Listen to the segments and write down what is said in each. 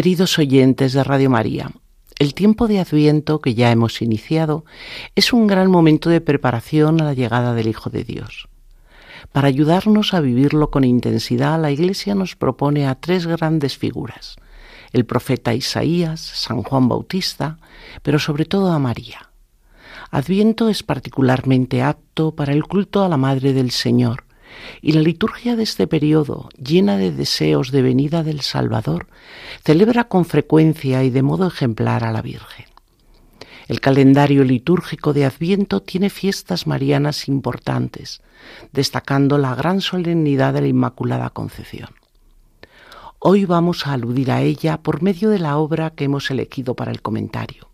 Queridos oyentes de Radio María, el tiempo de Adviento que ya hemos iniciado es un gran momento de preparación a la llegada del Hijo de Dios. Para ayudarnos a vivirlo con intensidad, la Iglesia nos propone a tres grandes figuras, el profeta Isaías, San Juan Bautista, pero sobre todo a María. Adviento es particularmente apto para el culto a la Madre del Señor, y la liturgia de este periodo, llena de deseos de venida del Salvador, celebra con frecuencia y de modo ejemplar a la Virgen. El calendario litúrgico de Adviento tiene fiestas marianas importantes, destacando la gran solemnidad de la Inmaculada Concepción. Hoy vamos a aludir a ella por medio de la obra que hemos elegido para el comentario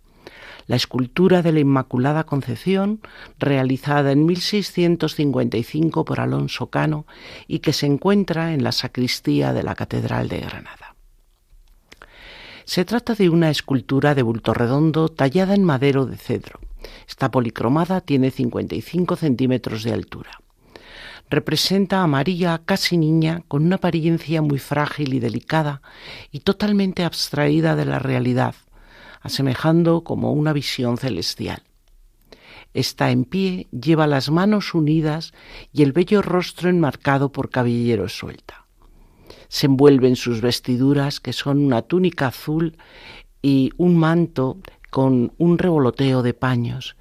la escultura de la Inmaculada Concepción, realizada en 1655 por Alonso Cano y que se encuentra en la sacristía de la Catedral de Granada. Se trata de una escultura de bulto redondo tallada en madero de cedro. Está policromada, tiene 55 centímetros de altura. Representa a María casi niña, con una apariencia muy frágil y delicada y totalmente abstraída de la realidad, asemejando como una visión celestial. Está en pie, lleva las manos unidas y el bello rostro enmarcado por cabellero suelta. Se envuelve en sus vestiduras, que son una túnica azul y un manto con un revoloteo de paños.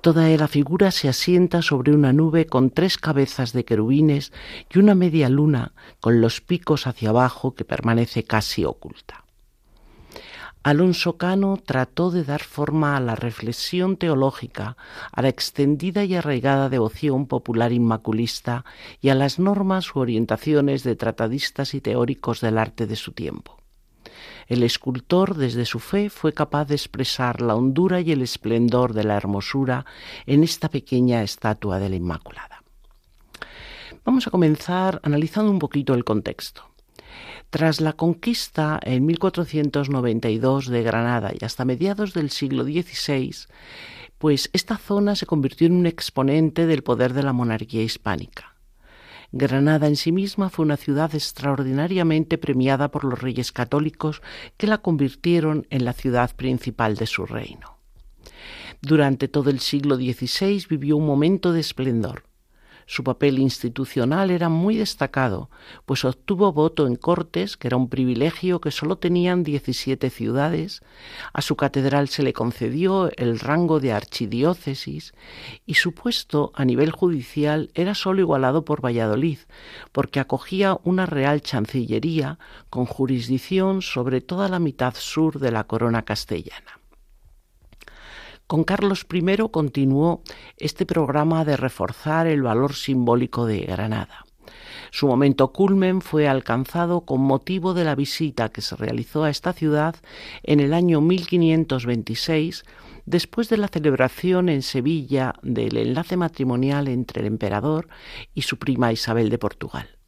Toda la figura se asienta sobre una nube con tres cabezas de querubines y una media luna con los picos hacia abajo que permanece casi oculta. Alonso Cano trató de dar forma a la reflexión teológica, a la extendida y arraigada devoción popular inmaculista y a las normas u orientaciones de tratadistas y teóricos del arte de su tiempo. El escultor, desde su fe, fue capaz de expresar la hondura y el esplendor de la hermosura en esta pequeña estatua de la Inmaculada. Vamos a comenzar analizando un poquito el contexto. Tras la conquista en 1492 de Granada y hasta mediados del siglo XVI, pues esta zona se convirtió en un exponente del poder de la monarquía hispánica. Granada en sí misma fue una ciudad extraordinariamente premiada por los reyes católicos que la convirtieron en la ciudad principal de su reino. Durante todo el siglo XVI vivió un momento de esplendor. Su papel institucional era muy destacado, pues obtuvo voto en Cortes, que era un privilegio que solo tenían 17 ciudades, a su catedral se le concedió el rango de archidiócesis y su puesto a nivel judicial era solo igualado por Valladolid, porque acogía una real chancillería con jurisdicción sobre toda la mitad sur de la corona castellana. Con Carlos I continuó este programa de reforzar el valor simbólico de Granada. Su momento culmen fue alcanzado con motivo de la visita que se realizó a esta ciudad en el año 1526, después de la celebración en Sevilla del enlace matrimonial entre el emperador y su prima Isabel de Portugal.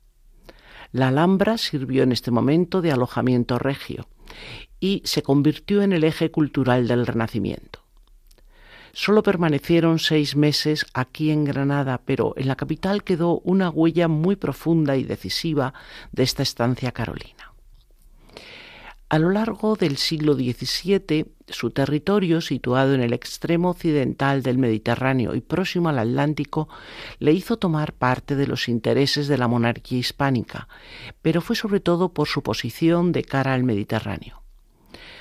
La Alhambra sirvió en este momento de alojamiento regio y se convirtió en el eje cultural del Renacimiento. Solo permanecieron seis meses aquí en Granada, pero en la capital quedó una huella muy profunda y decisiva de esta estancia carolina. A lo largo del siglo XVII, su territorio, situado en el extremo occidental del Mediterráneo y próximo al Atlántico, le hizo tomar parte de los intereses de la monarquía hispánica, pero fue sobre todo por su posición de cara al Mediterráneo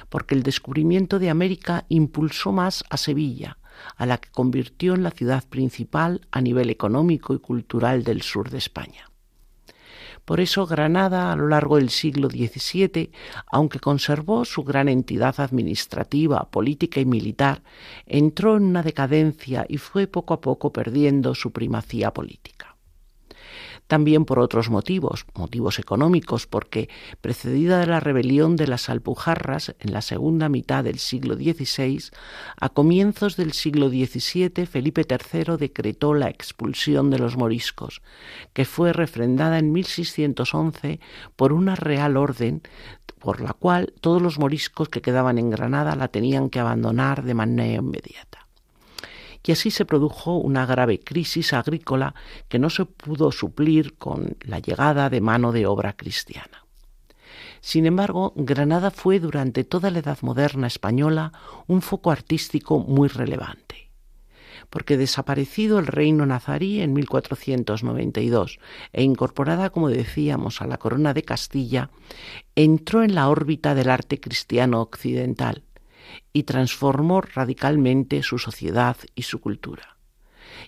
porque el descubrimiento de América impulsó más a Sevilla, a la que convirtió en la ciudad principal a nivel económico y cultural del sur de España. Por eso Granada, a lo largo del siglo XVII, aunque conservó su gran entidad administrativa, política y militar, entró en una decadencia y fue poco a poco perdiendo su primacía política también por otros motivos, motivos económicos, porque precedida de la rebelión de las Alpujarras en la segunda mitad del siglo XVI, a comienzos del siglo XVII Felipe III decretó la expulsión de los moriscos, que fue refrendada en 1611 por una real orden por la cual todos los moriscos que quedaban en Granada la tenían que abandonar de manera inmediata y así se produjo una grave crisis agrícola que no se pudo suplir con la llegada de mano de obra cristiana. Sin embargo, Granada fue durante toda la Edad Moderna española un foco artístico muy relevante, porque desaparecido el reino nazarí en 1492 e incorporada, como decíamos, a la corona de Castilla, entró en la órbita del arte cristiano occidental, y transformó radicalmente su sociedad y su cultura.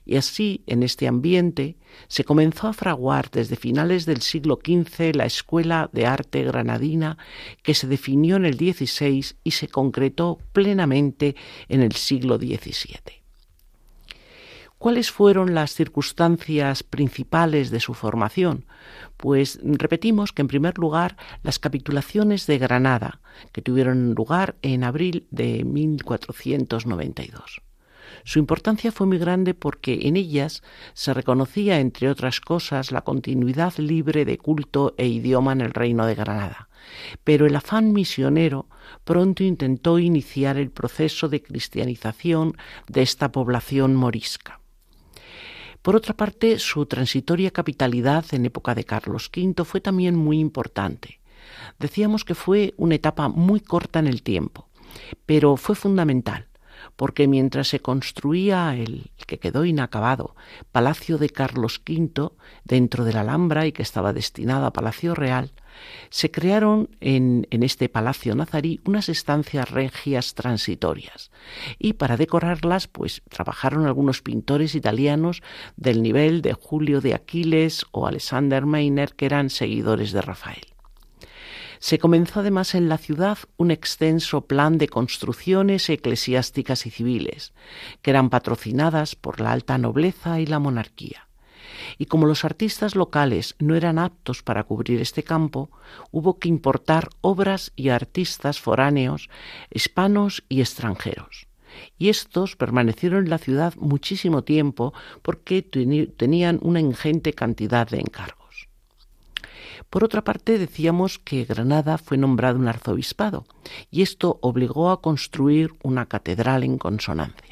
Y así, en este ambiente, se comenzó a fraguar desde finales del siglo XV la Escuela de Arte Granadina, que se definió en el XVI y se concretó plenamente en el siglo XVII. ¿Cuáles fueron las circunstancias principales de su formación? Pues repetimos que en primer lugar las capitulaciones de Granada, que tuvieron lugar en abril de 1492. Su importancia fue muy grande porque en ellas se reconocía, entre otras cosas, la continuidad libre de culto e idioma en el reino de Granada. Pero el afán misionero pronto intentó iniciar el proceso de cristianización de esta población morisca. Por otra parte, su transitoria capitalidad en época de Carlos V fue también muy importante. Decíamos que fue una etapa muy corta en el tiempo, pero fue fundamental, porque mientras se construía el, que quedó inacabado Palacio de Carlos V dentro de la Alhambra y que estaba destinado a Palacio Real, se crearon en, este palacio nazarí unas estancias regias transitorias y para decorarlas pues trabajaron algunos pintores italianos del nivel de Julio de Aquiles o Alexander Meiner que eran seguidores de Rafael. Se comenzó además en la ciudad un extenso plan de construcciones eclesiásticas y civiles, que eran patrocinadas por la alta nobleza y la monarquía y como los artistas locales no eran aptos para cubrir este campo, hubo que importar obras y artistas foráneos, hispanos y extranjeros. Y estos permanecieron en la ciudad muchísimo tiempo porque tenían una ingente cantidad de encargos. Por otra parte, decíamos que Granada fue nombrado un arzobispado, y esto obligó a construir una catedral en consonancia.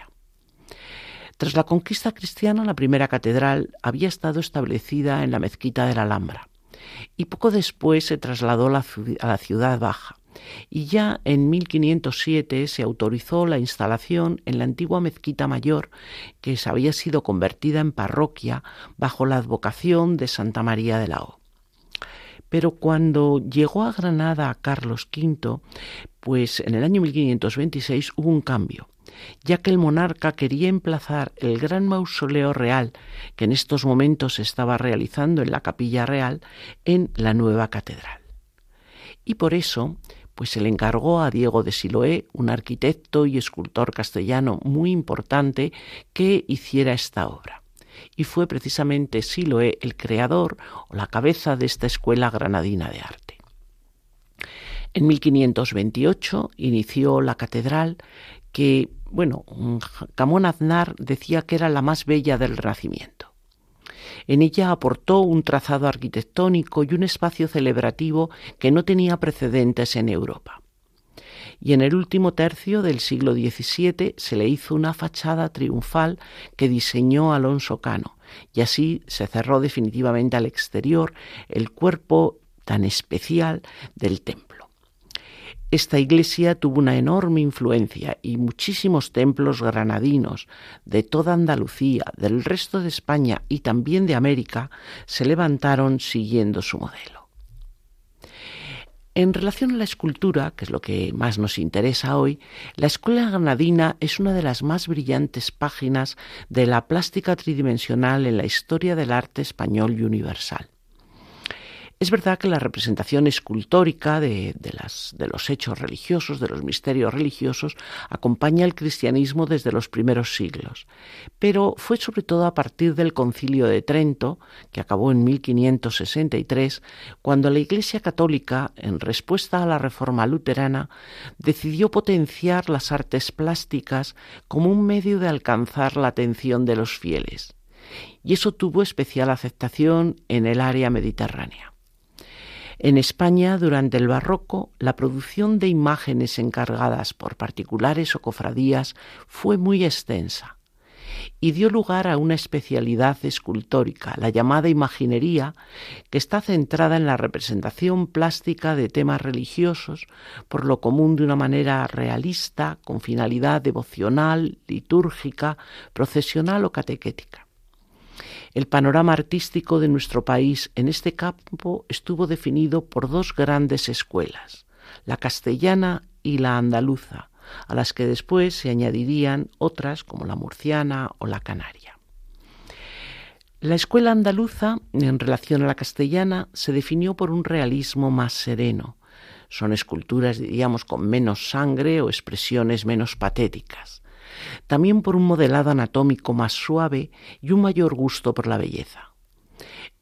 Tras la conquista cristiana, la primera catedral había estado establecida en la mezquita de la Alhambra y poco después se trasladó a la ciudad baja. Y ya en 1507 se autorizó la instalación en la antigua mezquita mayor, que había sido convertida en parroquia bajo la advocación de Santa María de la O. Pero cuando llegó a Granada Carlos V, pues en el año 1526 hubo un cambio ya que el monarca quería emplazar el gran mausoleo real que en estos momentos se estaba realizando en la capilla real en la nueva catedral. Y por eso, pues se le encargó a Diego de Siloé, un arquitecto y escultor castellano muy importante, que hiciera esta obra. Y fue precisamente Siloé el creador o la cabeza de esta escuela granadina de arte. En 1528 inició la catedral que bueno, Camón Aznar decía que era la más bella del Renacimiento. En ella aportó un trazado arquitectónico y un espacio celebrativo que no tenía precedentes en Europa. Y en el último tercio del siglo XVII se le hizo una fachada triunfal que diseñó Alonso Cano, y así se cerró definitivamente al exterior el cuerpo tan especial del templo. Esta iglesia tuvo una enorme influencia y muchísimos templos granadinos de toda Andalucía, del resto de España y también de América se levantaron siguiendo su modelo. En relación a la escultura, que es lo que más nos interesa hoy, la escuela granadina es una de las más brillantes páginas de la plástica tridimensional en la historia del arte español y universal. Es verdad que la representación escultórica de, los hechos religiosos, de los misterios religiosos, acompaña el cristianismo desde los primeros siglos, pero fue sobre todo a partir del concilio de Trento, que acabó en 1563, cuando la Iglesia Católica, en respuesta a la reforma luterana, decidió potenciar las artes plásticas como un medio de alcanzar la atención de los fieles. Y eso tuvo especial aceptación en el área mediterránea. En España, durante el barroco, la producción de imágenes encargadas por particulares o cofradías fue muy extensa y dio lugar a una especialidad escultórica, la llamada imaginería, que está centrada en la representación plástica de temas religiosos, por lo común de una manera realista, con finalidad devocional, litúrgica, procesional o catequética. El panorama artístico de nuestro país en este campo estuvo definido por dos grandes escuelas, la castellana y la andaluza, a las que después se añadirían otras como la murciana o la canaria. La escuela andaluza, en relación a la castellana, se definió por un realismo más sereno. Son esculturas, diríamos, con menos sangre o expresiones menos patéticas también por un modelado anatómico más suave y un mayor gusto por la belleza.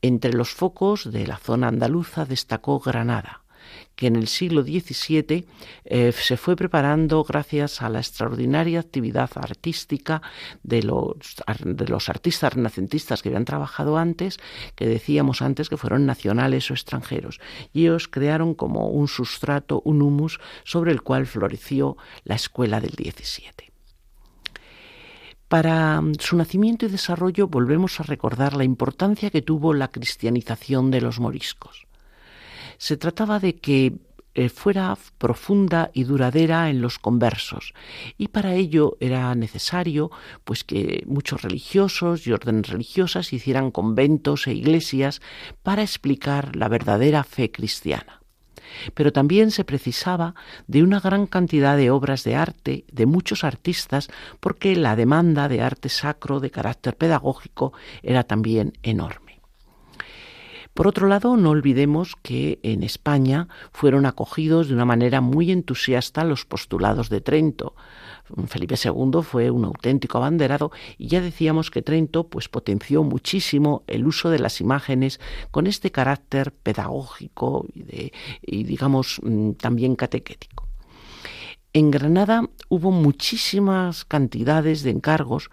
Entre los focos de la zona andaluza destacó Granada, que en el siglo XVII eh, se fue preparando gracias a la extraordinaria actividad artística de los, de los artistas renacentistas que habían trabajado antes, que decíamos antes que fueron nacionales o extranjeros, y ellos crearon como un sustrato, un humus, sobre el cual floreció la escuela del XVII. Para mm, su nacimiento y desarrollo volvemos a recordar la importancia que tuvo la cristianización de los moriscos. Se trataba de que eh, fuera profunda y duradera en los conversos y para ello era necesario pues que muchos religiosos y órdenes religiosas hicieran conventos e iglesias para explicar la verdadera fe cristiana pero también se precisaba de una gran cantidad de obras de arte de muchos artistas porque la demanda de arte sacro de carácter pedagógico era también enorme. Por otro lado, no olvidemos que en España fueron acogidos de una manera muy entusiasta los postulados de Trento, Felipe II fue un auténtico abanderado y ya decíamos que Trento pues potenció muchísimo el uso de las imágenes con este carácter pedagógico y, digamos mm, también catequético. En Granada hubo muchísimas cantidades de encargos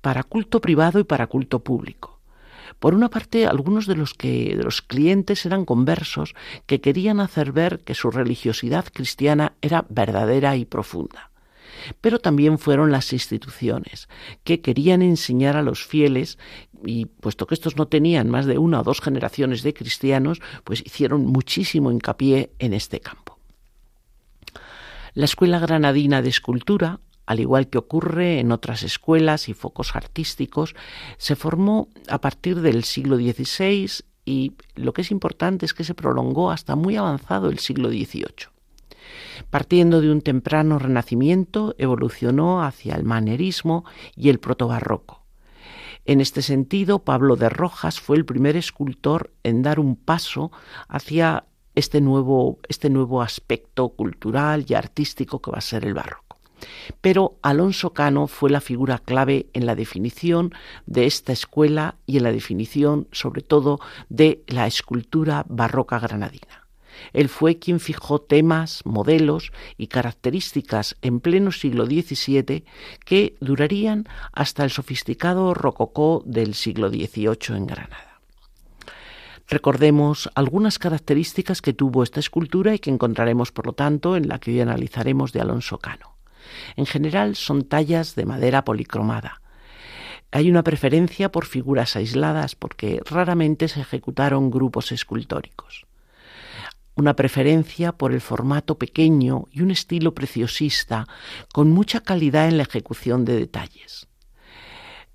para culto privado y para culto público. Por una parte, algunos de los que de los clientes eran conversos que querían hacer ver que su religiosidad cristiana era verdadera y profunda pero también fueron las instituciones que querían enseñar a los fieles y puesto que estos no tenían más de una o dos generaciones de cristianos, pues hicieron muchísimo hincapié en este campo. La Escuela Granadina de Escultura, al igual que ocurre en otras escuelas y focos artísticos, se formó a partir del siglo XVI y lo que es importante es que se prolongó hasta muy avanzado el siglo XVIII. Partiendo de un temprano renacimiento, evolucionó hacia el manerismo y el protobarroco. En este sentido, Pablo de Rojas fue el primer escultor en dar un paso hacia este nuevo, este nuevo aspecto cultural y artístico que va a ser el barroco. Pero Alonso Cano fue la figura clave en la definición de esta escuela y en la definición, sobre todo, de la escultura barroca granadina. Él fue quien fijó temas, modelos y características en pleno siglo XVII que durarían hasta el sofisticado rococó del siglo XVIII en Granada. Recordemos algunas características que tuvo esta escultura y que encontraremos, por lo tanto, en la que hoy analizaremos de Alonso Cano. En general son tallas de madera policromada. Hay una preferencia por figuras aisladas porque raramente se ejecutaron grupos escultóricos una preferencia por el formato pequeño y un estilo preciosista con mucha calidad en la ejecución de detalles.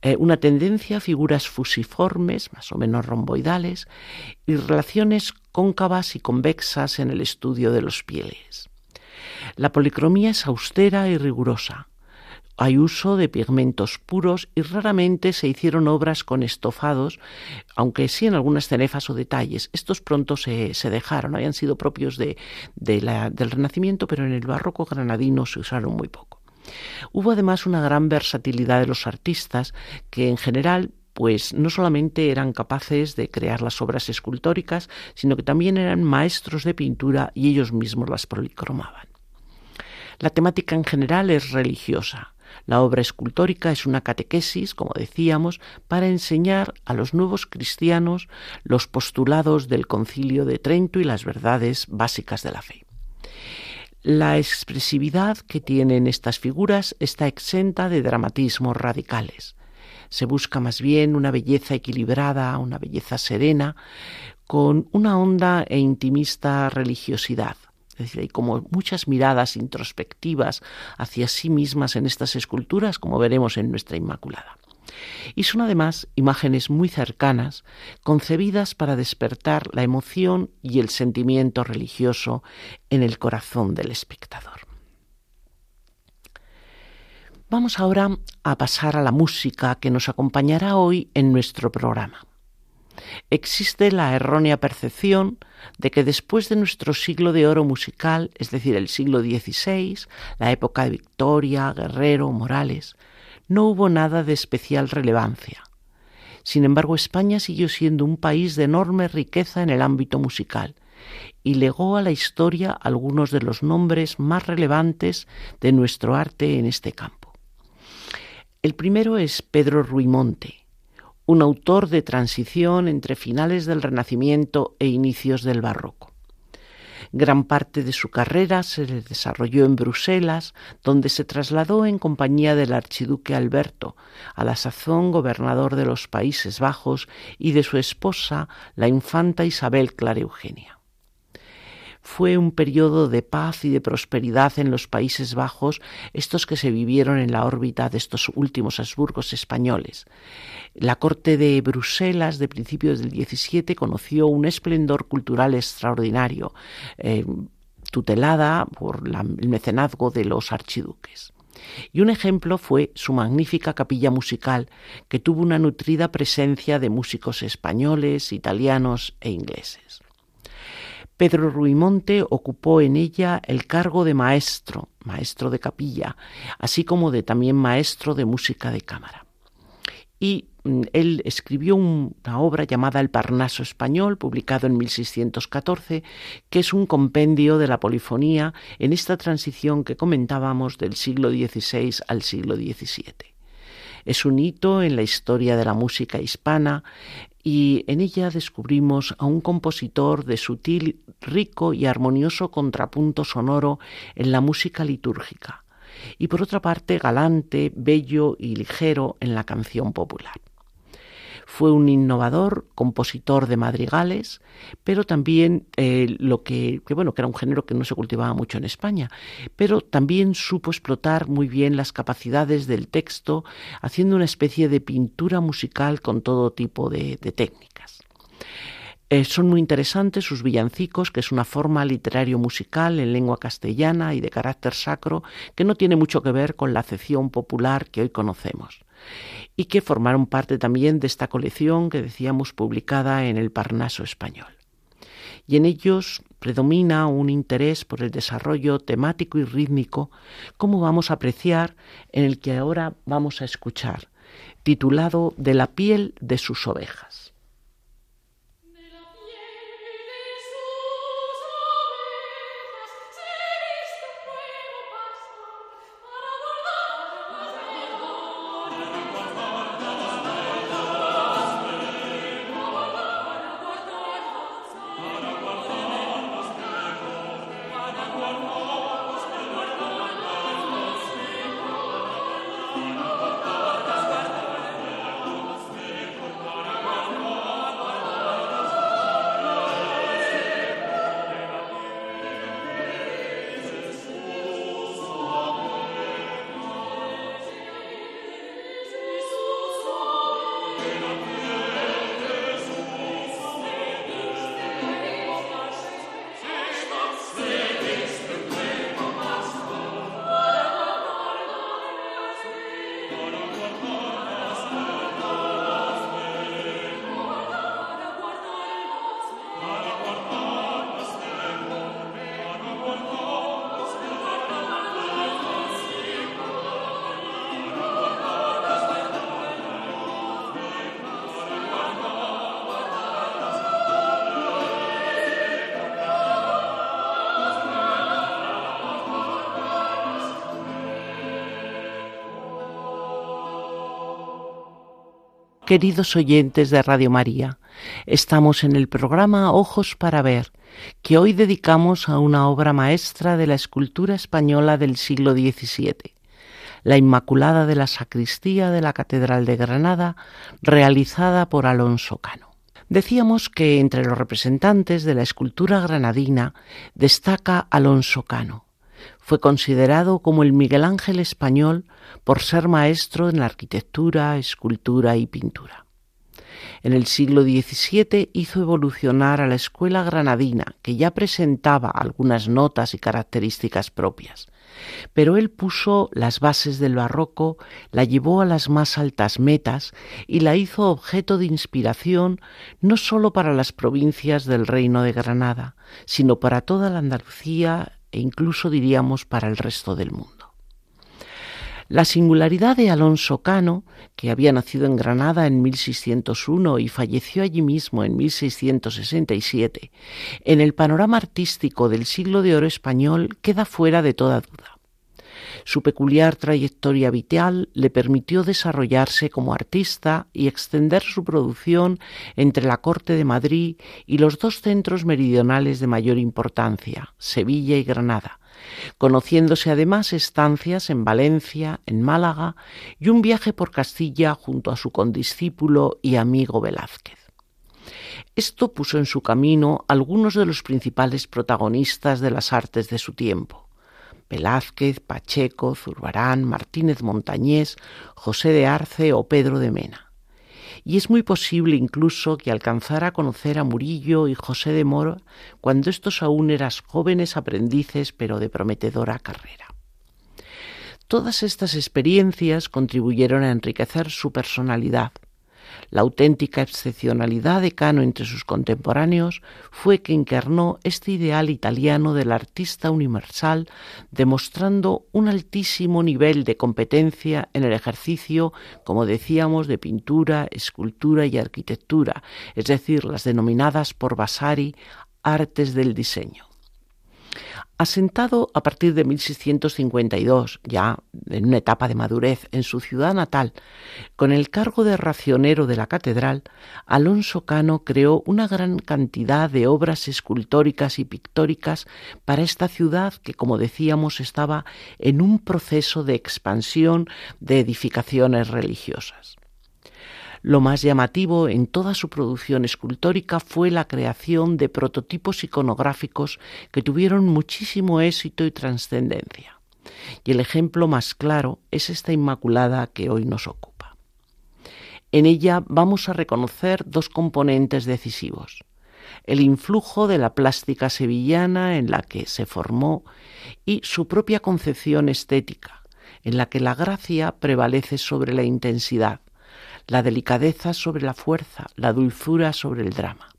Eh, una tendencia a figuras fusiformes, más o menos romboidales, y relaciones cóncavas y convexas en el estudio de los pieles. La policromía es austera y rigurosa, hay uso de pigmentos puros y raramente se hicieron obras con estofados, aunque sí en algunas cenefas o detalles. Estos pronto se, dejaron, habían sido propios de, del Renacimiento, pero en el barroco granadino se usaron muy poco. Hubo además una gran versatilidad de los artistas que en general pues no solamente eran capaces de crear las obras escultóricas, sino que también eran maestros de pintura y ellos mismos las policromaban. La temática en general es religiosa. La obra escultórica es una catequesis, como decíamos, para enseñar a los nuevos cristianos los postulados del concilio de Trento y las verdades básicas de la fe. La expresividad que tienen estas figuras está exenta de dramatismos radicales. Se busca más bien una belleza equilibrada, una belleza serena, con una honda e intimista religiosidad. Es decir, hay como muchas miradas introspectivas hacia sí mismas en estas esculturas, como veremos en nuestra Inmaculada. Y son además imágenes muy cercanas, concebidas para despertar la emoción y el sentimiento religioso en el corazón del espectador. Vamos ahora a pasar a la música que nos acompañará hoy en nuestro programa existe la errónea percepción de que después de nuestro siglo de oro musical, es decir, el siglo XVI, la época de Victoria, Guerrero, Morales, no hubo nada de especial relevancia. Sin embargo, España siguió siendo un país de enorme riqueza en el ámbito musical y legó a la historia algunos de los nombres más relevantes de nuestro arte en este campo. El primero es Pedro Ruimonte, un autor de transición entre finales del Renacimiento e inicios del Barroco. Gran parte de su carrera se desarrolló en Bruselas, donde se trasladó en compañía del archiduque Alberto, a la sazón gobernador de los Países Bajos, y de su esposa, la infanta Isabel Clara Eugenia fue un periodo de paz y de prosperidad en los Países Bajos, estos que se vivieron en la órbita de estos últimos Habsburgos españoles. La corte de Bruselas de principios del XVII conoció un esplendor cultural extraordinario, eh, tutelada por el mecenazgo de los archiduques. Y un ejemplo fue su magnífica capilla musical, que tuvo una nutrida presencia de músicos españoles, italianos e ingleses. Pedro Ruimonte ocupó en ella el cargo de maestro, maestro de capilla, así como de también maestro de música de cámara. Y mm, él escribió una obra llamada El Parnaso Español, publicado en 1614, que es un compendio de la polifonía en esta transición que comentábamos del siglo XVI al siglo XVII. Es un hito en la historia de la música hispana y en ella descubrimos a un compositor de sutil, rico y armonioso contrapunto sonoro en la música litúrgica, y por otra parte galante, bello y ligero en la canción popular. Fue un innovador, compositor de madrigales, pero también eh, lo que, bueno, que era un género que no se cultivaba mucho en España, pero también supo explotar muy bien las capacidades del texto, haciendo una especie de pintura musical con todo tipo de, técnicas. Eh, son muy interesantes sus villancicos, que es una forma literario musical en lengua castellana y de carácter sacro que no tiene mucho que ver con la acepción popular que hoy conocemos y que formaron parte también de esta colección que decíamos publicada en el Parnaso español. Y en ellos predomina un interés por el desarrollo temático y rítmico, como vamos a apreciar en el que ahora vamos a escuchar, titulado De la piel de sus ovejas. Queridos oyentes de Radio María. Estamos en el programa Ojos para Ver, que hoy dedicamos a una obra maestra de la escultura española del siglo XVII, la Inmaculada de la Sacristía de la Catedral de Granada, realizada por Alonso Cano. Decíamos que entre los representantes de la escultura granadina destaca Alonso Cano. Fue considerado como el Miguel Ángel español por ser maestro en la arquitectura, escultura y pintura. En el siglo XVII hizo evolucionar a la escuela granadina, que ya presentaba algunas notas y características propias, pero él puso las bases del barroco, la llevó a las más altas metas y la hizo objeto de inspiración no sólo para las provincias del Reino de Granada, sino para toda la Andalucía e incluso diríamos para el resto del mundo. La singularidad de Alonso Cano, que había nacido en Granada en 1601 y falleció allí mismo en 1667, en el panorama artístico del siglo de oro español queda fuera de toda duda. Su peculiar trayectoria vital le permitió desarrollarse como artista y extender su producción entre la corte de Madrid y los dos centros meridionales de mayor importancia, Sevilla y Granada, conociéndose además estancias en Valencia, en Málaga y un viaje por Castilla junto a su condiscípulo y amigo Velázquez. Esto puso en su camino algunos de los principales protagonistas de las artes de su tiempo. Velázquez, Pacheco, Zurbarán, Martínez Montañés, José de Arce o Pedro de Mena y es muy posible incluso que alcanzara a conocer a Murillo y José de Moro cuando estos aún eran jóvenes aprendices pero de prometedora carrera. Todas estas experiencias contribuyeron a enriquecer su personalidad, la auténtica excepcionalidad de Cano entre sus contemporáneos fue que encarnó este ideal italiano del artista universal, demostrando un altísimo nivel de competencia en el ejercicio, como decíamos, de pintura, escultura y arquitectura, es decir, las denominadas por Vasari artes del diseño. Asentado a partir de 1652, ya en una etapa de madurez en su ciudad natal, con el cargo de racionero de la catedral, Alonso Cano creó una gran cantidad de obras escultóricas y pictóricas para esta ciudad que, como decíamos, estaba en un proceso de expansión de edificaciones religiosas. Lo más llamativo en toda su producción escultórica fue la creación de prototipos iconográficos que tuvieron muchísimo éxito y trascendencia. Y el ejemplo más claro es esta Inmaculada que hoy nos ocupa. En ella vamos a reconocer dos componentes decisivos el influjo de la plástica sevillana en la que se formó y su propia concepción estética, en la que la gracia prevalece sobre la intensidad, la delicadeza sobre la fuerza, la dulzura sobre el drama.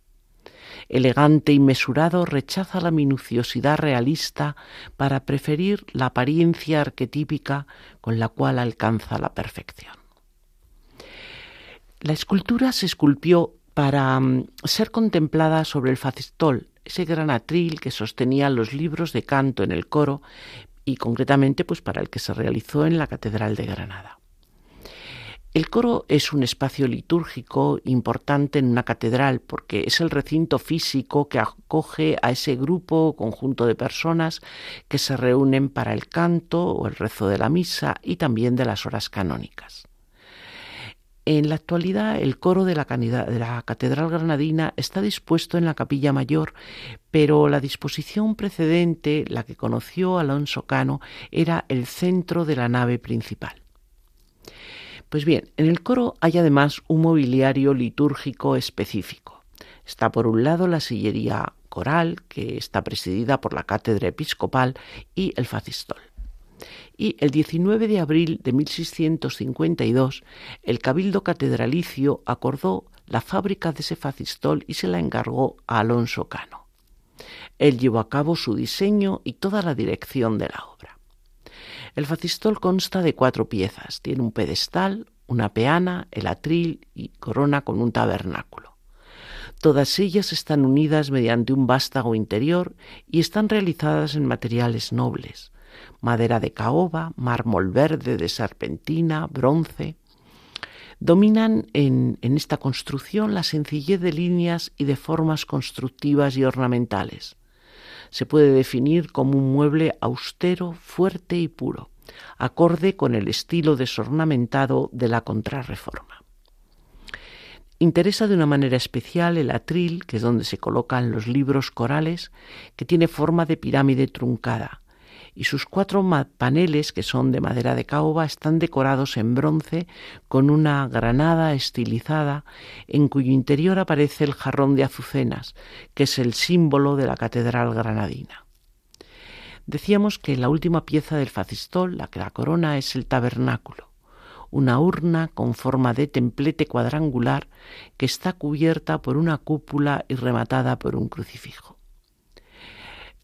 Elegante y mesurado rechaza la minuciosidad realista para preferir la apariencia arquetípica con la cual alcanza la perfección. La escultura se esculpió para mm, ser contemplada sobre el facistol, ese gran atril que sostenía los libros de canto en el coro y concretamente pues para el que se realizó en la Catedral de Granada. El coro es un espacio litúrgico importante en una catedral porque es el recinto físico que acoge a ese grupo o conjunto de personas que se reúnen para el canto o el rezo de la misa y también de las horas canónicas. En la actualidad, el coro de la, de la, Catedral Granadina está dispuesto en la capilla mayor, pero la disposición precedente, la que conoció Alonso Cano, era el centro de la nave principal. Pues bien, en el coro hay además un mobiliario litúrgico específico. Está por un lado la sillería coral, que está presidida por la cátedra episcopal, y el facistol. Y el 19 de abril de 1652, el Cabildo Catedralicio acordó la fábrica de ese facistol y se la encargó a Alonso Cano. Él llevó a cabo su diseño y toda la dirección de la obra. El facistol consta de cuatro piezas. Tiene un pedestal, una peana, el atril y corona con un tabernáculo. Todas ellas están unidas mediante un vástago interior y están realizadas en materiales nobles, madera de caoba, mármol verde de serpentina, bronce. Dominan en, en esta construcción la sencillez de líneas y de formas constructivas y ornamentales. Se puede definir como un mueble austero, fuerte y puro, acorde con el estilo desornamentado de la contrarreforma. Interesa de una manera especial el atril, que es donde se colocan los libros corales, que tiene forma de pirámide truncada, y sus cuatro paneles, que son de madera de caoba, están decorados en bronce con una granada estilizada en cuyo interior aparece el jarrón de azucenas, que es el símbolo de la catedral granadina. Decíamos que la última pieza del facistol, la que la corona, es el tabernáculo, una urna con forma de templete cuadrangular que está cubierta por una cúpula y rematada por un crucifijo.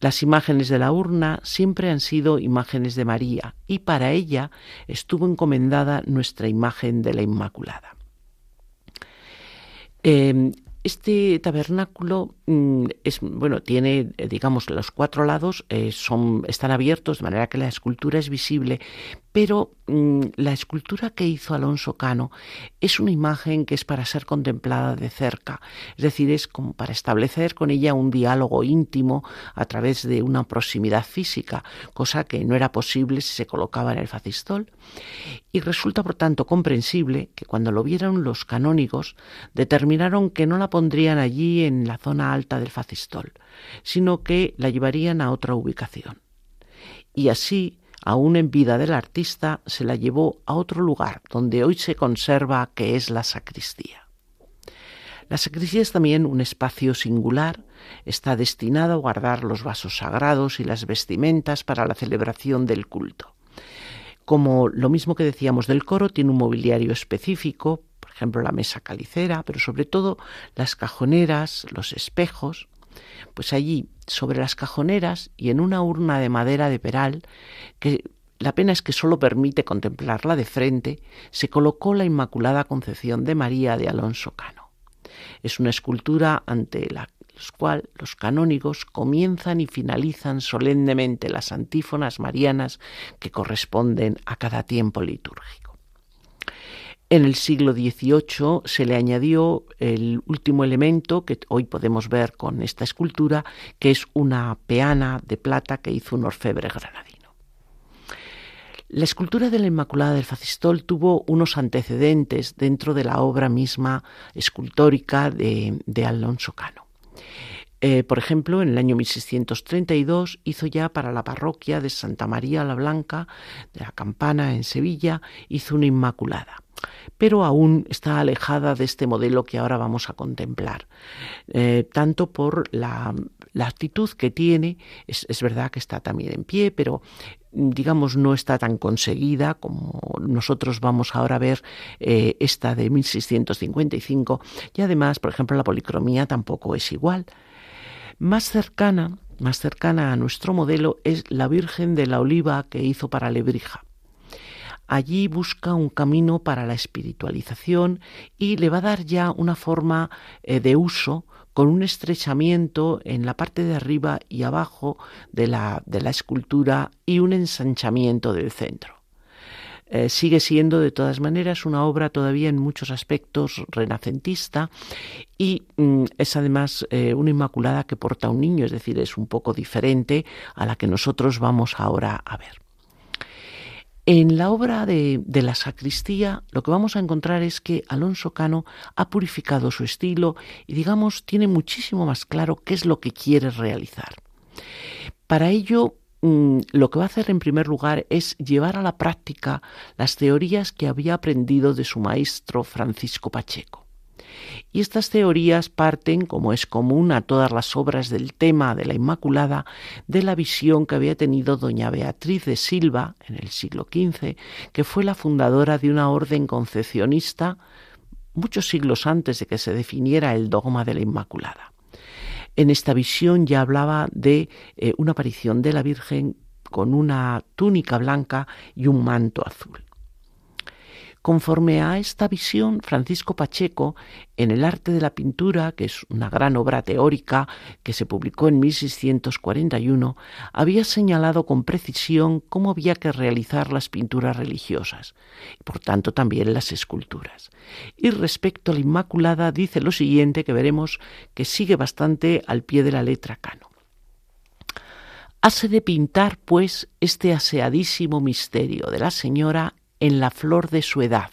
Las imágenes de la urna siempre han sido imágenes de María y para ella estuvo encomendada nuestra imagen de la Inmaculada. Em, este tabernáculo mm, es bueno tiene eh, digamos los cuatro lados eh, son están abiertos de manera que la escultura es visible pero mm, la escultura que hizo Alonso Cano es una imagen que es para ser contemplada de cerca, es decir, es como para establecer con ella un diálogo íntimo a través de una proximidad física, cosa que no era posible si se colocaba en el facistol. Y resulta, por tanto, comprensible que cuando lo vieron los canónigos determinaron que no la pondrían allí en la zona alta del facistol, sino que la llevarían a otra ubicación. Y así aún en vida del artista, se la llevó a otro lugar donde hoy se conserva, que es la sacristía. La sacristía es también un espacio singular, está destinado a guardar los vasos sagrados y las vestimentas para la celebración del culto. Como lo mismo que decíamos del coro, tiene un mobiliario específico, por ejemplo la mesa calicera, pero sobre todo las cajoneras, los espejos, pues allí, sobre las cajoneras y en una urna de madera de peral, que la pena es que sólo permite contemplarla de frente, se colocó la Inmaculada Concepción de María de Alonso Cano. Es una escultura ante la cual los canónigos comienzan y finalizan solemnemente las antífonas marianas que corresponden a cada tiempo litúrgico. En el siglo XVIII se le añadió el último elemento que hoy podemos ver con esta escultura, que es una peana de plata que hizo un orfebre granadino. La escultura de la Inmaculada del Facistol tuvo unos antecedentes dentro de la obra misma escultórica de, Alonso Cano. Eh, por ejemplo, en el año 1632 hizo ya para la parroquia de Santa María la Blanca, de la Campana en Sevilla, hizo una Inmaculada. Pero aún está alejada de este modelo que ahora vamos a contemplar, eh, tanto por la, actitud que tiene, es, verdad que está también en pie, pero digamos, no está tan conseguida como nosotros vamos ahora a ver eh, esta de 1655 y además, por ejemplo, la policromía tampoco es igual. Más cercana, más cercana a nuestro modelo es la Virgen de la Oliva que hizo para Lebrija. Allí busca un camino para la espiritualización y le va a dar ya una forma eh, de uso con un estrechamiento en la parte de arriba y abajo de la, de la escultura y un ensanchamiento del centro. Eh, sigue siendo de todas maneras una obra todavía en muchos aspectos renacentista y mm, es además eh, una inmaculada que porta un niño, es decir, es un poco diferente a la que nosotros vamos ahora a ver. En la obra de, la sacristía lo que vamos a encontrar es que Alonso Cano ha purificado su estilo y digamos tiene muchísimo más claro qué es lo que quiere realizar. Para ello mm, lo que va a hacer en primer lugar es llevar a la práctica las teorías que había aprendido de su maestro Francisco Pacheco. Y estas teorías parten, como es común a todas las obras del tema de la Inmaculada, de la visión que había tenido doña Beatriz de Silva en el siglo XV, que fue la fundadora de una orden concepcionista muchos siglos antes de que se definiera el dogma de la Inmaculada. En esta visión ya hablaba de eh, una aparición de la Virgen con una túnica blanca y un manto azul. Conforme a esta visión, Francisco Pacheco, en El arte de la pintura, que es una gran obra teórica que se publicó en 1641, había señalado con precisión cómo había que realizar las pinturas religiosas, y por tanto también las esculturas. Y respecto a la Inmaculada dice lo siguiente que veremos que sigue bastante al pie de la letra cano. Hase de pintar, pues, este aseadísimo misterio de la Señora en la flor de su edad,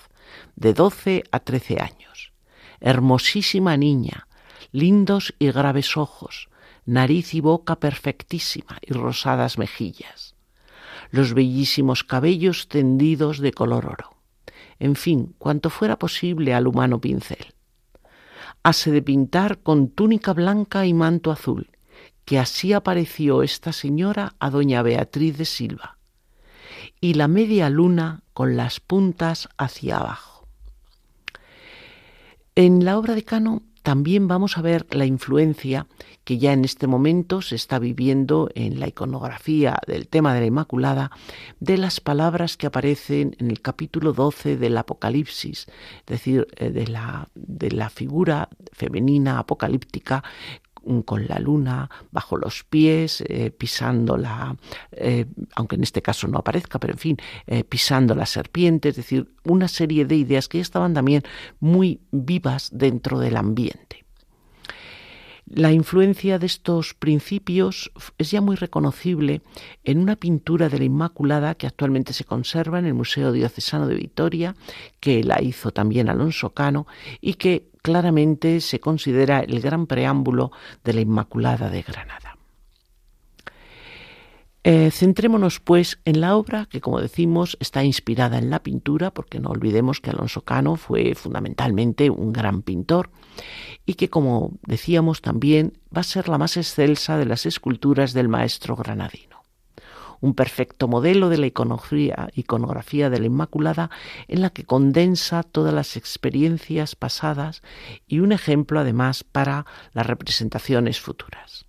de doce a trece años. Hermosísima niña, lindos y graves ojos, nariz y boca perfectísima y rosadas mejillas, los bellísimos cabellos tendidos de color oro, en fin, cuanto fuera posible al humano pincel. Hase de pintar con túnica blanca y manto azul, que así apareció esta señora a doña Beatriz de Silva, y la media luna con las puntas hacia abajo. En la obra de Cano también vamos a ver la influencia que ya en este momento se está viviendo en la iconografía del tema de la Inmaculada de las palabras que aparecen en el capítulo 12 del Apocalipsis, es decir, eh, de la, de la figura femenina apocalíptica con la luna bajo los pies, eh, pisando la, eh, aunque en este caso no aparezca, pero en fin, eh, pisando la serpiente, es decir, una serie de ideas que estaban también muy vivas dentro del ambiente. La influencia de estos principios es ya muy reconocible en una pintura de la Inmaculada que actualmente se conserva en el Museo Diocesano de Vitoria, que la hizo también Alonso Cano y que claramente se considera el gran preámbulo de la Inmaculada de Granada. Eh, centrémonos, pues, en la obra que, como decimos, está inspirada en la pintura, porque no olvidemos que Alonso Cano fue fundamentalmente un gran pintor y que, como decíamos también, va a ser la más excelsa de las esculturas del maestro granadino un perfecto modelo de la iconografía, iconografía de la Inmaculada en la que condensa todas las experiencias pasadas y un ejemplo además para las representaciones futuras.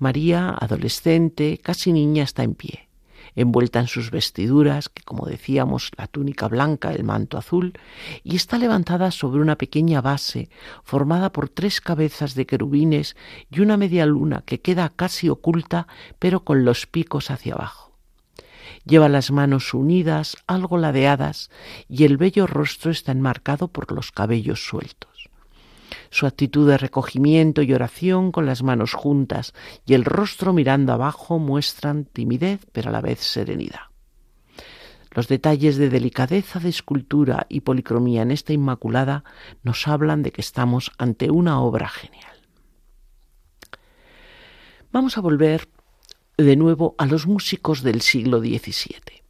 María, adolescente, casi niña, está en pie envuelta en sus vestiduras, que como decíamos, la túnica blanca, el manto azul, y está levantada sobre una pequeña base formada por tres cabezas de querubines y una media luna que queda casi oculta, pero con los picos hacia abajo. Lleva las manos unidas, algo ladeadas, y el bello rostro está enmarcado por los cabellos sueltos. Su actitud de recogimiento y oración con las manos juntas y el rostro mirando abajo muestran timidez pero a la vez serenidad. Los detalles de delicadeza de escultura y policromía en esta Inmaculada nos hablan de que estamos ante una obra genial. Vamos a volver de nuevo a los músicos del siglo XVII.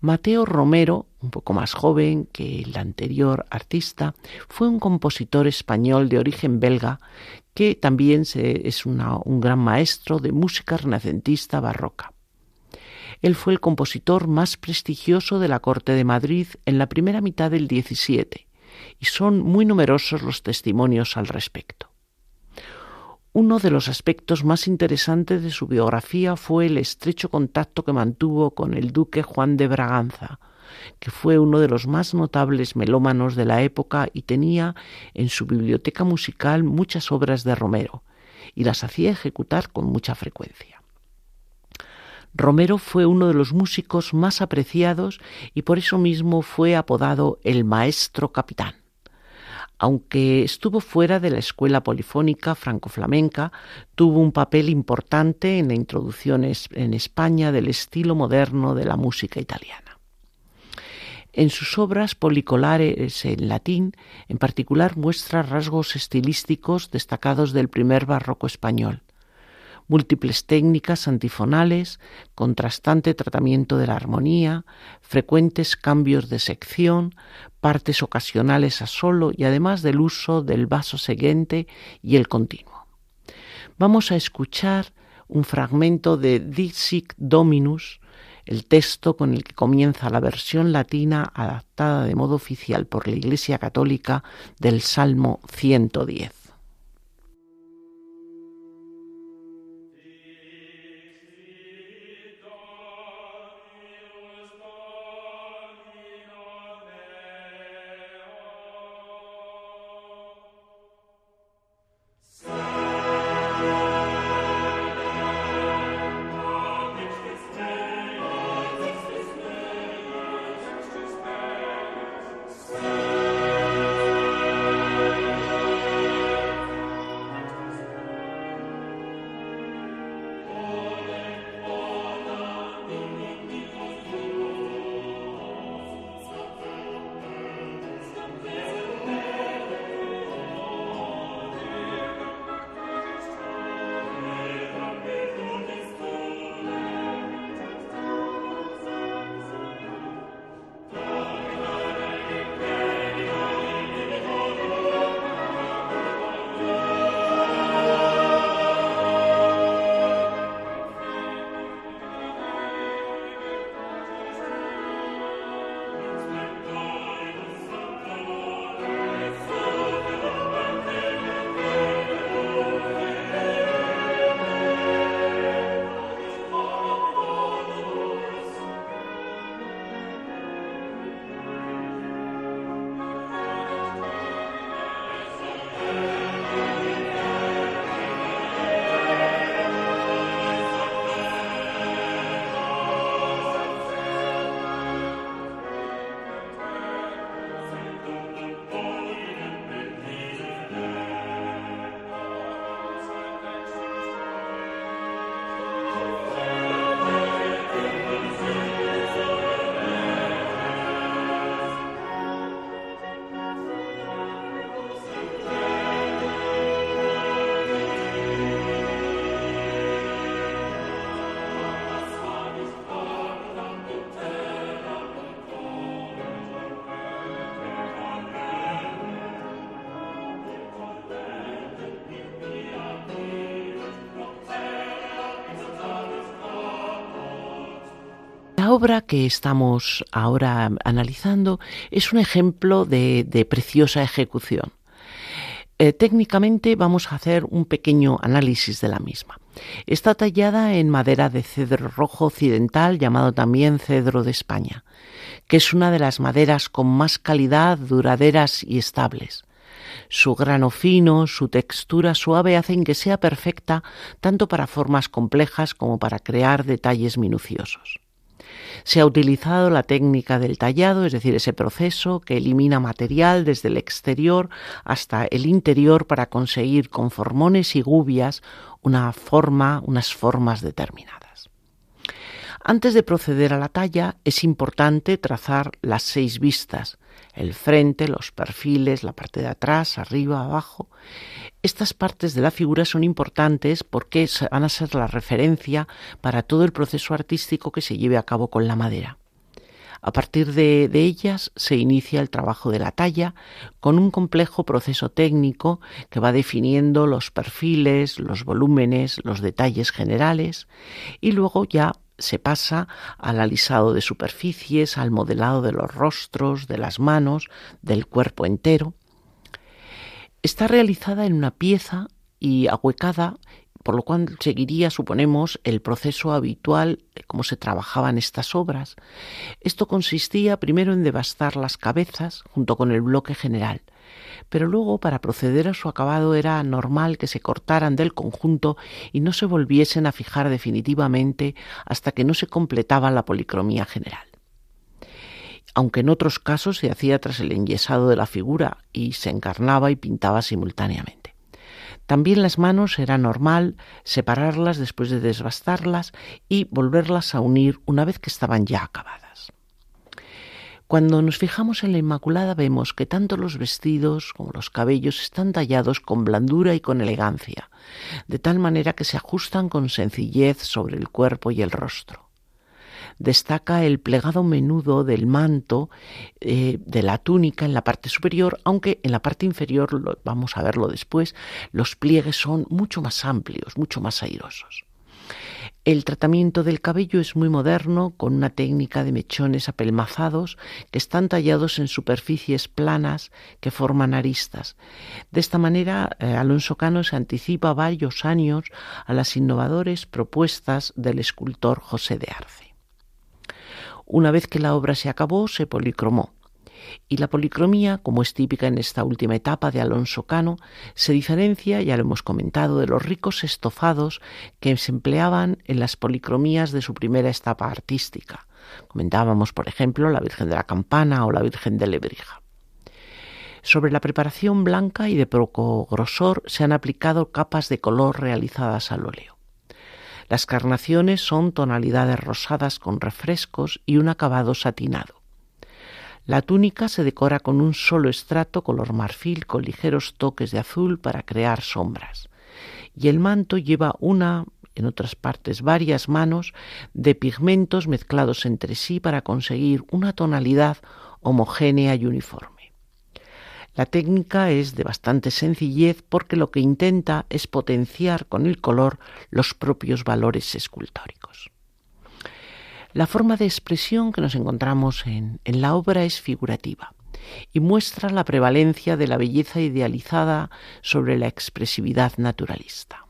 Mateo Romero, un poco más joven que el anterior artista, fue un compositor español de origen belga que también es un gran maestro de música renacentista barroca. Él fue el compositor más prestigioso de la corte de Madrid en la primera mitad del XVII y son muy numerosos los testimonios al respecto. Uno de los aspectos más interesantes de su biografía fue el estrecho contacto que mantuvo con el duque Juan de Braganza, que fue uno de los más notables melómanos de la época y tenía en su biblioteca musical muchas obras de Romero, y las hacía ejecutar con mucha frecuencia. Romero fue uno de los músicos más apreciados y por eso mismo fue apodado el Maestro Capitán aunque estuvo fuera de la escuela polifónica franco-flamenca, tuvo un papel importante en la introducción en España del estilo moderno de la música italiana. En sus obras policolares en latín, en particular muestra rasgos estilísticos destacados del primer barroco español, múltiples técnicas antifonales, contrastante tratamiento de la armonía, frecuentes cambios de sección, partes ocasionales a solo y además del uso del vaso siguiente y el continuo. Vamos a escuchar un fragmento de Dixit Dominus, el texto con el que comienza la versión latina adaptada de modo oficial por la Iglesia Católica del Salmo 110. Obra que estamos ahora analizando es un ejemplo de, preciosa ejecución. Eh, técnicamente vamos a hacer un pequeño análisis de la misma. Está tallada en madera de cedro rojo occidental llamado también cedro de España, que es una de las maderas con más calidad, duraderas y estables. Su grano fino, su textura suave hacen que sea perfecta tanto para formas complejas como para crear detalles minuciosos. Se ha utilizado la técnica del tallado, es decir, ese proceso que elimina material desde el exterior hasta el interior para conseguir con formones y gubias una forma, unas formas determinadas. Antes de proceder a la talla es importante trazar las seis vistas, el frente, los perfiles, la parte de atrás, arriba, abajo. Estas partes de la figura son importantes porque van a ser la referencia para todo el proceso artístico que se lleve a cabo con la madera. A partir de, ellas se inicia el trabajo de la talla con un complejo proceso técnico que va definiendo los perfiles, los volúmenes, los detalles generales y luego ya se pasa al alisado de superficies, al modelado de los rostros, de las manos, del cuerpo entero. Está realizada en una pieza y ahuecada por lo cual seguiría, suponemos, el proceso habitual de cómo se trabajaban estas obras. Esto consistía primero en devastar las cabezas junto con el bloque general, pero luego para proceder a su acabado era normal que se cortaran del conjunto y no se volviesen a fijar definitivamente hasta que no se completaba la policromía general aunque en otros casos se hacía tras el enyesado de la figura y se encarnaba y pintaba simultáneamente. También las manos era normal separarlas después de desbastarlas y volverlas a unir una vez que estaban ya acabadas. Cuando nos fijamos en la Inmaculada vemos que tanto los vestidos como los cabellos están tallados con blandura y con elegancia, de tal manera que se ajustan con sencillez sobre el cuerpo y el rostro destaca el plegado menudo del manto, eh, de la túnica en la parte superior, aunque en la parte inferior, vamos a verlo después, los pliegues son mucho más amplios, mucho más airosos. El tratamiento del cabello es muy moderno, con una técnica de mechones apelmazados que están tallados en superficies planas que forman aristas. De esta manera, eh, Alonso Cano se anticipa varios años a las innovadoras propuestas del escultor José de Arce. Una vez que la obra se acabó, se policromó. Y la policromía, como es típica en esta última etapa de Alonso Cano, se diferencia, ya lo hemos comentado, de los ricos estofados que se empleaban en las policromías de su primera etapa artística. Comentábamos, por ejemplo, la Virgen de la Campana o la Virgen de Lebrija. Sobre la preparación blanca y de poco grosor se han aplicado capas de color realizadas al óleo. Las carnaciones son tonalidades rosadas con refrescos y un acabado satinado. La túnica se decora con un solo estrato color marfil con ligeros toques de azul para crear sombras. Y el manto lleva una, en otras partes varias manos, de pigmentos mezclados entre sí para conseguir una tonalidad homogénea y uniforme. La técnica es de bastante sencillez porque lo que intenta es potenciar con el color los propios valores escultóricos. La forma de expresión que nos encontramos en, la obra es figurativa y muestra la prevalencia de la belleza idealizada sobre la expresividad naturalista.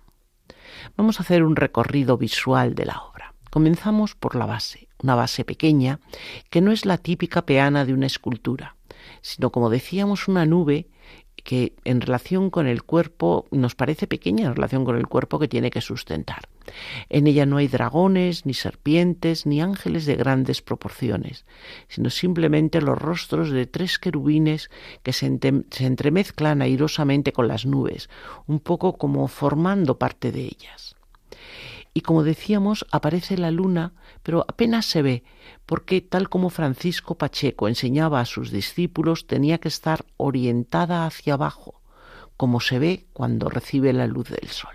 Vamos a hacer un recorrido visual de la obra. Comenzamos por la base, una base pequeña que no es la típica peana de una escultura, sino como decíamos una nube que en relación con el cuerpo nos parece pequeña en relación con el cuerpo que tiene que sustentar. En ella no hay dragones, ni serpientes, ni ángeles de grandes proporciones, sino simplemente los rostros de tres querubines que se, entremezclan airosamente con las nubes, un poco como formando parte de ellas. Y como decíamos, aparece la luna, pero apenas se ve, porque tal como Francisco Pacheco enseñaba a sus discípulos, tenía que estar orientada hacia abajo, como se ve cuando recibe la luz del sol.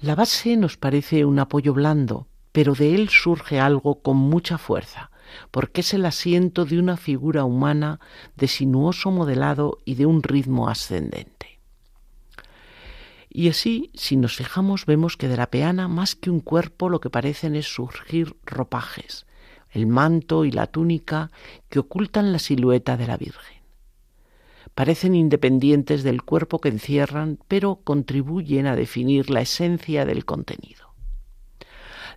La base nos parece un apoyo blando, pero de él surge algo con mucha fuerza, porque es el asiento de una figura humana de sinuoso modelado y de un ritmo ascendente. Y así, si nos fijamos, vemos que de la peana, más que un cuerpo, lo que parecen es surgir ropajes, el manto y la túnica que ocultan la silueta de la Virgen. Parecen independientes del cuerpo que encierran, pero contribuyen a definir la esencia del contenido.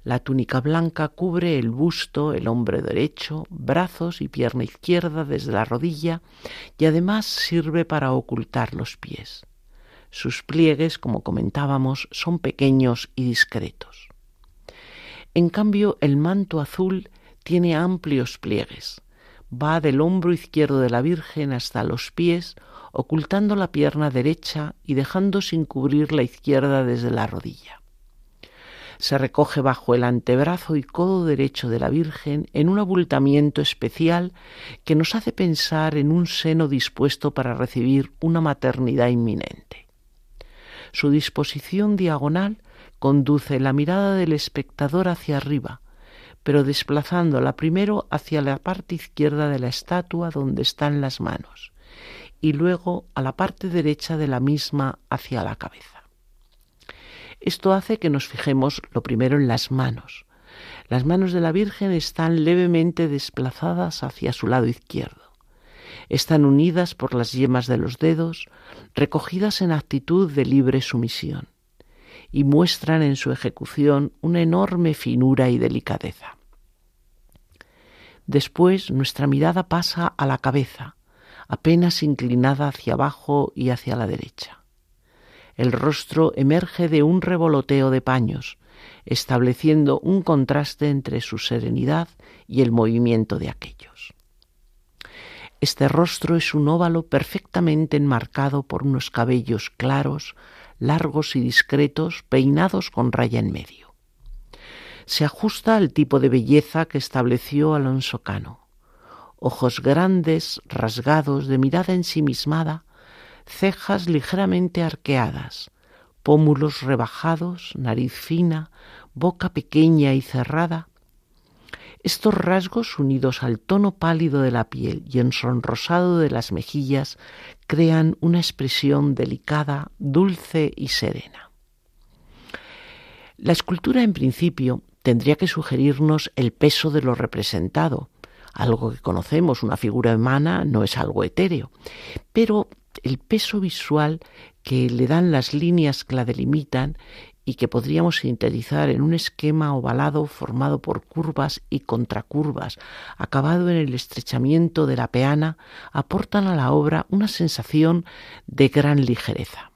La túnica blanca cubre el busto, el hombro derecho, brazos y pierna izquierda desde la rodilla y además sirve para ocultar los pies. Sus pliegues, como comentábamos, son pequeños y discretos. En cambio, el manto azul tiene amplios pliegues. Va del hombro izquierdo de la Virgen hasta los pies, ocultando la pierna derecha y dejando sin cubrir la izquierda desde la rodilla. Se recoge bajo el antebrazo y codo derecho de la Virgen en un abultamiento especial que nos hace pensar en un seno dispuesto para recibir una maternidad inminente. Su disposición diagonal conduce la mirada del espectador hacia arriba, pero desplazándola primero hacia la parte izquierda de la estatua donde están las manos, y luego a la parte derecha de la misma hacia la cabeza. Esto hace que nos fijemos lo primero en las manos. Las manos de la Virgen están levemente desplazadas hacia su lado izquierdo. Están unidas por las yemas de los dedos, recogidas en actitud de libre sumisión, y muestran en su ejecución una enorme finura y delicadeza. Después nuestra mirada pasa a la cabeza, apenas inclinada hacia abajo y hacia la derecha. El rostro emerge de un revoloteo de paños, estableciendo un contraste entre su serenidad y el movimiento de aquellos. Este rostro es un óvalo perfectamente enmarcado por unos cabellos claros, largos y discretos, peinados con raya en medio. Se ajusta al tipo de belleza que estableció Alonso Cano. Ojos grandes, rasgados, de mirada ensimismada, cejas ligeramente arqueadas, pómulos rebajados, nariz fina, boca pequeña y cerrada, estos rasgos, unidos al tono pálido de la piel y ensonrosado de las mejillas, crean una expresión delicada, dulce y serena. La escultura, en principio, tendría que sugerirnos el peso de lo representado, algo que conocemos, una figura humana no es algo etéreo, pero el peso visual que le dan las líneas que la delimitan y que podríamos sintetizar en un esquema ovalado formado por curvas y contracurvas, acabado en el estrechamiento de la peana, aportan a la obra una sensación de gran ligereza.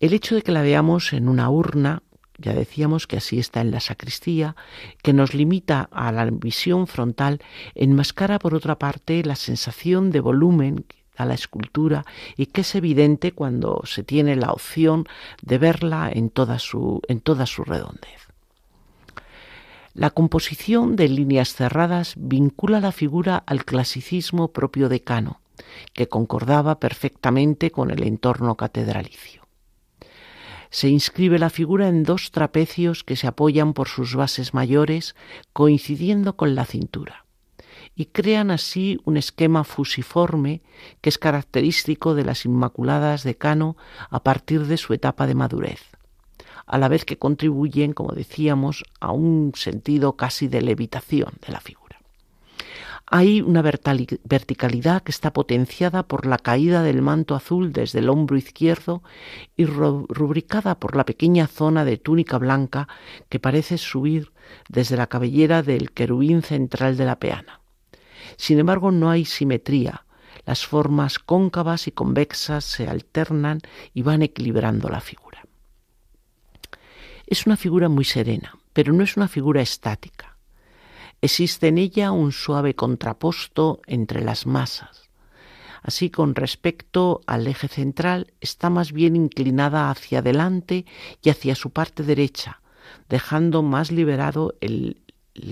El hecho de que la veamos en una urna, ya decíamos que así está en la sacristía, que nos limita a la visión frontal, enmascara por otra parte la sensación de volumen a la escultura y que es evidente cuando se tiene la opción de verla en toda su, en toda su redondez. La composición de líneas cerradas vincula la figura al clasicismo propio de Cano, que concordaba perfectamente con el entorno catedralicio. Se inscribe la figura en dos trapecios que se apoyan por sus bases mayores, coincidiendo con la cintura y crean así un esquema fusiforme que es característico de las Inmaculadas de Cano a partir de su etapa de madurez, a la vez que contribuyen, como decíamos, a un sentido casi de levitación de la figura. Hay una verticalidad que está potenciada por la caída del manto azul desde el hombro izquierdo y rubricada por la pequeña zona de túnica blanca que parece subir desde la cabellera del querubín central de la peana. Sin embargo, no hay simetría. Las formas cóncavas y convexas se alternan y van equilibrando la figura. Es una figura muy serena, pero no es una figura estática. Existe en ella un suave contraposto entre las masas. Así, con respecto al eje central, está más bien inclinada hacia adelante y hacia su parte derecha, dejando más liberado el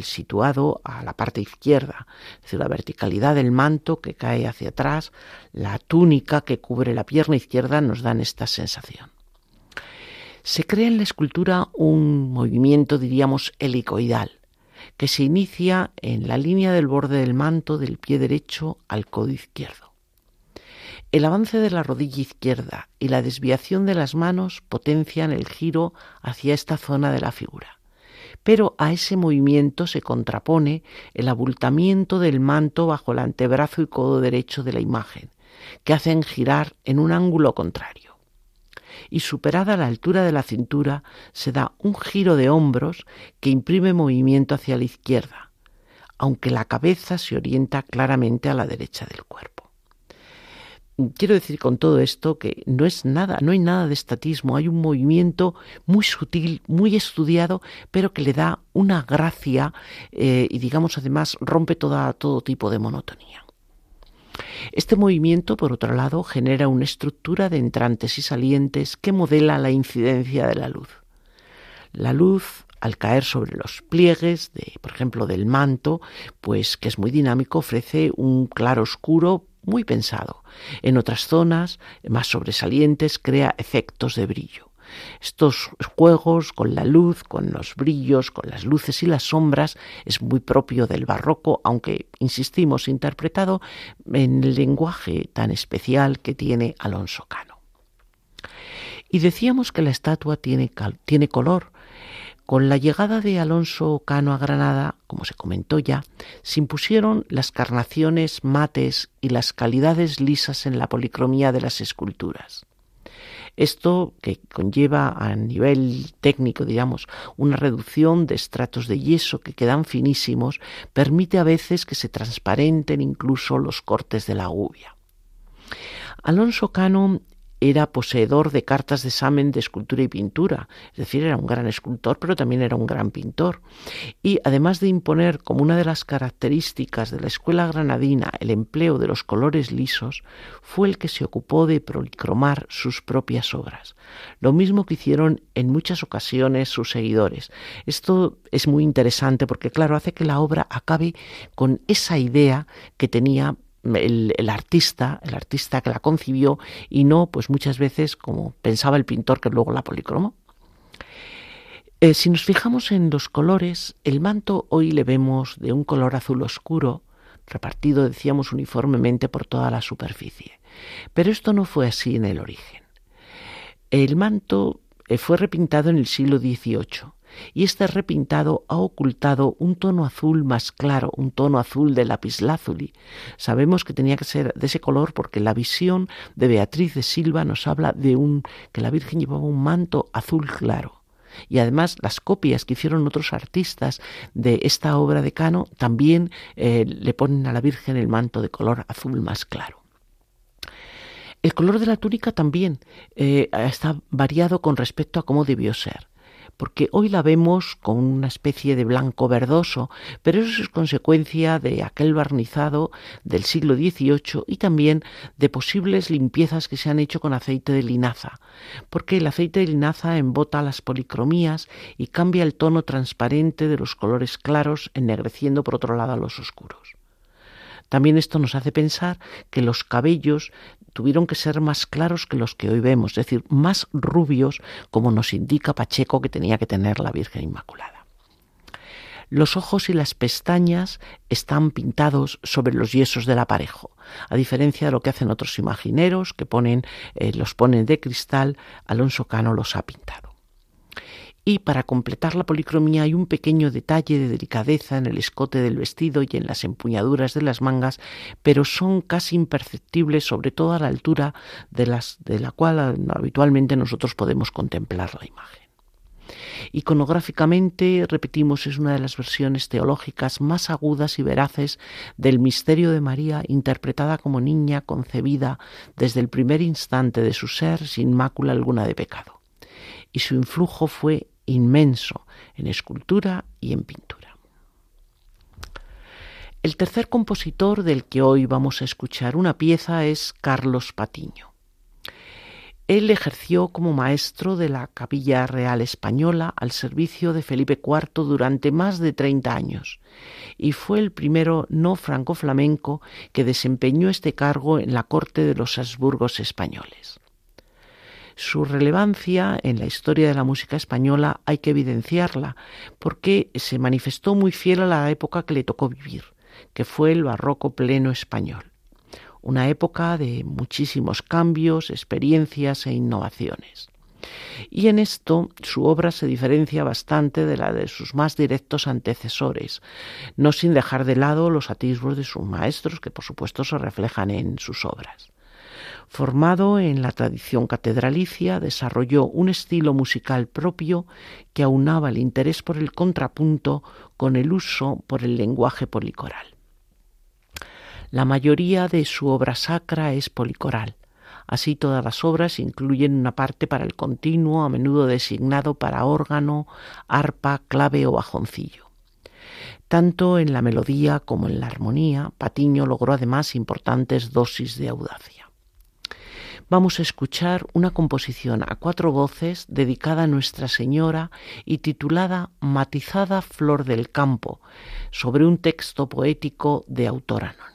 situado a la parte izquierda, es decir, la verticalidad del manto que cae hacia atrás, la túnica que cubre la pierna izquierda nos dan esta sensación. Se crea en la escultura un movimiento, diríamos, helicoidal, que se inicia en la línea del borde del manto del pie derecho al codo izquierdo. El avance de la rodilla izquierda y la desviación de las manos potencian el giro hacia esta zona de la figura. Pero a ese movimiento se contrapone el abultamiento del manto bajo el antebrazo y codo derecho de la imagen, que hacen girar en un ángulo contrario. Y superada la altura de la cintura, se da un giro de hombros que imprime movimiento hacia la izquierda, aunque la cabeza se orienta claramente a la derecha del cuerpo quiero decir con todo esto que no es nada, no hay nada de estatismo, hay un movimiento muy sutil, muy estudiado, pero que le da una gracia eh, y digamos además rompe toda, todo tipo de monotonía. Este movimiento, por otro lado, genera una estructura de entrantes y salientes que modela la incidencia de la luz. La luz al caer sobre los pliegues, de, por ejemplo, del manto, pues que es muy dinámico, ofrece un claro oscuro muy pensado. En otras zonas más sobresalientes crea efectos de brillo. Estos juegos con la luz, con los brillos, con las luces y las sombras es muy propio del barroco, aunque, insistimos, interpretado en el lenguaje tan especial que tiene Alonso Cano. Y decíamos que la estatua tiene, tiene color, con la llegada de Alonso Cano a Granada, como se comentó ya, se impusieron las carnaciones mates y las calidades lisas en la policromía de las esculturas. Esto que conlleva a nivel técnico, digamos, una reducción de estratos de yeso que quedan finísimos, permite a veces que se transparenten incluso los cortes de la gubia. Alonso Cano era poseedor de cartas de examen de escultura y pintura, es decir, era un gran escultor, pero también era un gran pintor. Y además de imponer como una de las características de la escuela granadina el empleo de los colores lisos, fue el que se ocupó de policromar sus propias obras, lo mismo que hicieron en muchas ocasiones sus seguidores. Esto es muy interesante porque, claro, hace que la obra acabe con esa idea que tenía el, artista, el artista que la concibió y no, pues muchas veces como pensaba el pintor que luego la policromó. Eh, si nos fijamos en los colores, el manto hoy le vemos de un color azul oscuro, repartido, decíamos, uniformemente por toda la superficie. Pero esto no fue así en el origen. El manto eh, fue repintado en el siglo XVIII y este repintado ha ocultado un tono azul más claro, un tono azul de lapislázuli. Sabemos que tenía que ser de ese color porque la visión de Beatriz de Silva nos habla de un que la Virgen llevaba un manto azul claro. Y además las copias que hicieron otros artistas de esta obra de Cano también eh, le ponen a la Virgen el manto de color azul más claro. El color de la túnica también eh, está variado con respecto a cómo debió ser porque hoy la vemos con una especie de blanco verdoso, pero eso es consecuencia de aquel barnizado del siglo XVIII y también de posibles limpiezas que se han hecho con aceite de linaza, porque el aceite de linaza embota las policromías y cambia el tono transparente de los colores claros, ennegreciendo por otro lado a los oscuros. También esto nos hace pensar que los cabellos tuvieron que ser más claros que los que hoy vemos, es decir, más rubios, como nos indica Pacheco que tenía que tener la Virgen Inmaculada. Los ojos y las pestañas están pintados sobre los yesos del aparejo, a diferencia de lo que hacen otros imagineros que ponen, eh, los ponen de cristal, Alonso Cano los ha pintado y para completar la policromía hay un pequeño detalle de delicadeza en el escote del vestido y en las empuñaduras de las mangas, pero son casi imperceptibles, sobre todo a la altura de, las, de la cual habitualmente nosotros podemos contemplar la imagen. Iconográficamente, repetimos, es una de las versiones teológicas más agudas y veraces del misterio de María, interpretada como niña concebida desde el primer instante de su ser sin mácula alguna de pecado. Y su influjo fue inmenso en escultura y en pintura. El tercer compositor del que hoy vamos a escuchar una pieza es Carlos Patiño. Él ejerció como maestro de la Capilla Real Española al servicio de Felipe IV durante más de 30 años y fue el primero no franco-flamenco que desempeñó este cargo en la corte de los Habsburgos españoles. Su relevancia en la historia de la música española hay que evidenciarla, porque se manifestó muy fiel a la época que le tocó vivir, que fue el barroco pleno español. una época de muchísimos cambios, experiencias e innovaciones. Y en esto su obra se diferencia bastante de la de sus más directos antecesores, no sin dejar de lado los atisbos de sus maestros, que por supuesto se reflejan en sus obras. Formado en la tradición catedralicia, desarrolló un estilo musical propio que aunaba el interés por el contrapunto con el uso por el lenguaje policoral. La mayoría de su obra sacra es policoral. Así todas las obras incluyen una parte para el continuo, a menudo designado para órgano, arpa, clave o bajoncillo. Tanto en la melodía como en la armonía, Patiño logró además importantes dosis de audacia vamos a escuchar una composición a cuatro voces dedicada a Nuestra Señora y titulada Matizada Flor del Campo, sobre un texto poético de autor anónimo.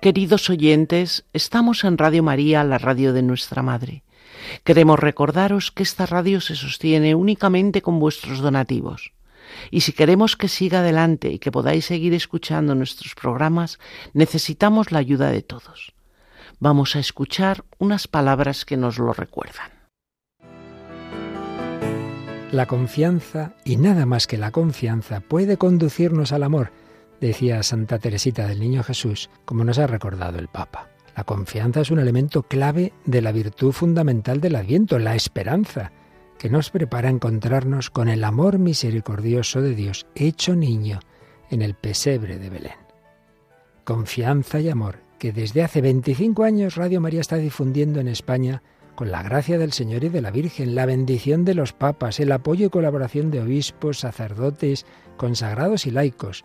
Queridos oyentes, estamos en Radio María, la radio de nuestra Madre. Queremos recordaros que esta radio se sostiene únicamente con vuestros donativos. Y si queremos que siga adelante y que podáis seguir escuchando nuestros programas, necesitamos la ayuda de todos. Vamos a escuchar unas palabras que nos lo recuerdan. La confianza, y nada más que la confianza, puede conducirnos al amor decía Santa Teresita del Niño Jesús, como nos ha recordado el Papa. La confianza es un elemento clave de la virtud fundamental del Adviento, la esperanza, que nos prepara a encontrarnos con el amor misericordioso de Dios hecho niño en el pesebre de Belén. Confianza y amor que desde hace 25 años Radio María está difundiendo en España con la gracia del Señor y de la Virgen, la bendición de los papas, el apoyo y colaboración de obispos, sacerdotes, consagrados y laicos,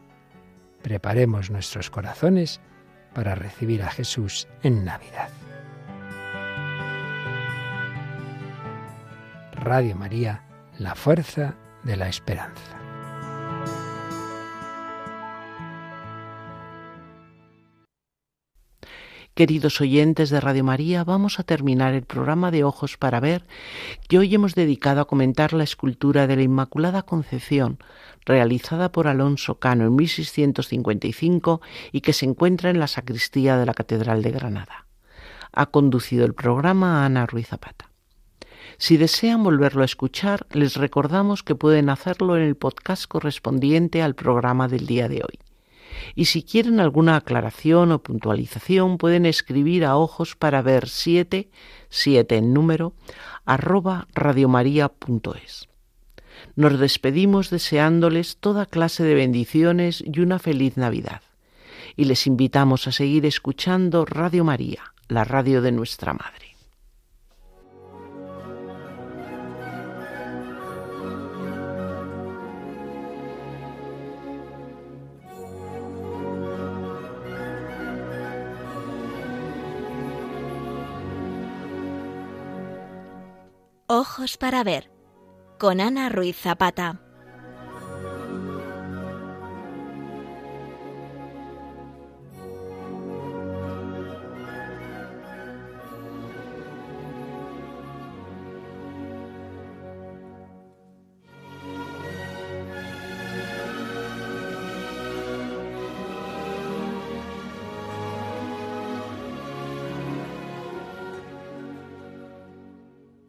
Preparemos nuestros corazones para recibir a Jesús en Navidad. Radio María, la fuerza de la esperanza. Queridos oyentes de Radio María, vamos a terminar el programa de Ojos para Ver que hoy hemos dedicado a comentar la escultura de la Inmaculada Concepción, realizada por Alonso Cano en 1655 y que se encuentra en la sacristía de la Catedral de Granada. Ha conducido el programa Ana Ruiz Zapata. Si desean volverlo a escuchar, les recordamos que pueden hacerlo en el podcast correspondiente al programa del día de hoy. Y si quieren alguna aclaración o puntualización, pueden escribir a ojos para ver 7, 7 en número, arroba radiomaria.es. Nos despedimos deseándoles toda clase de bendiciones y una feliz Navidad. Y les invitamos a seguir escuchando Radio María, la radio de nuestra Madre. Ojos para ver con Ana Ruiz Zapata.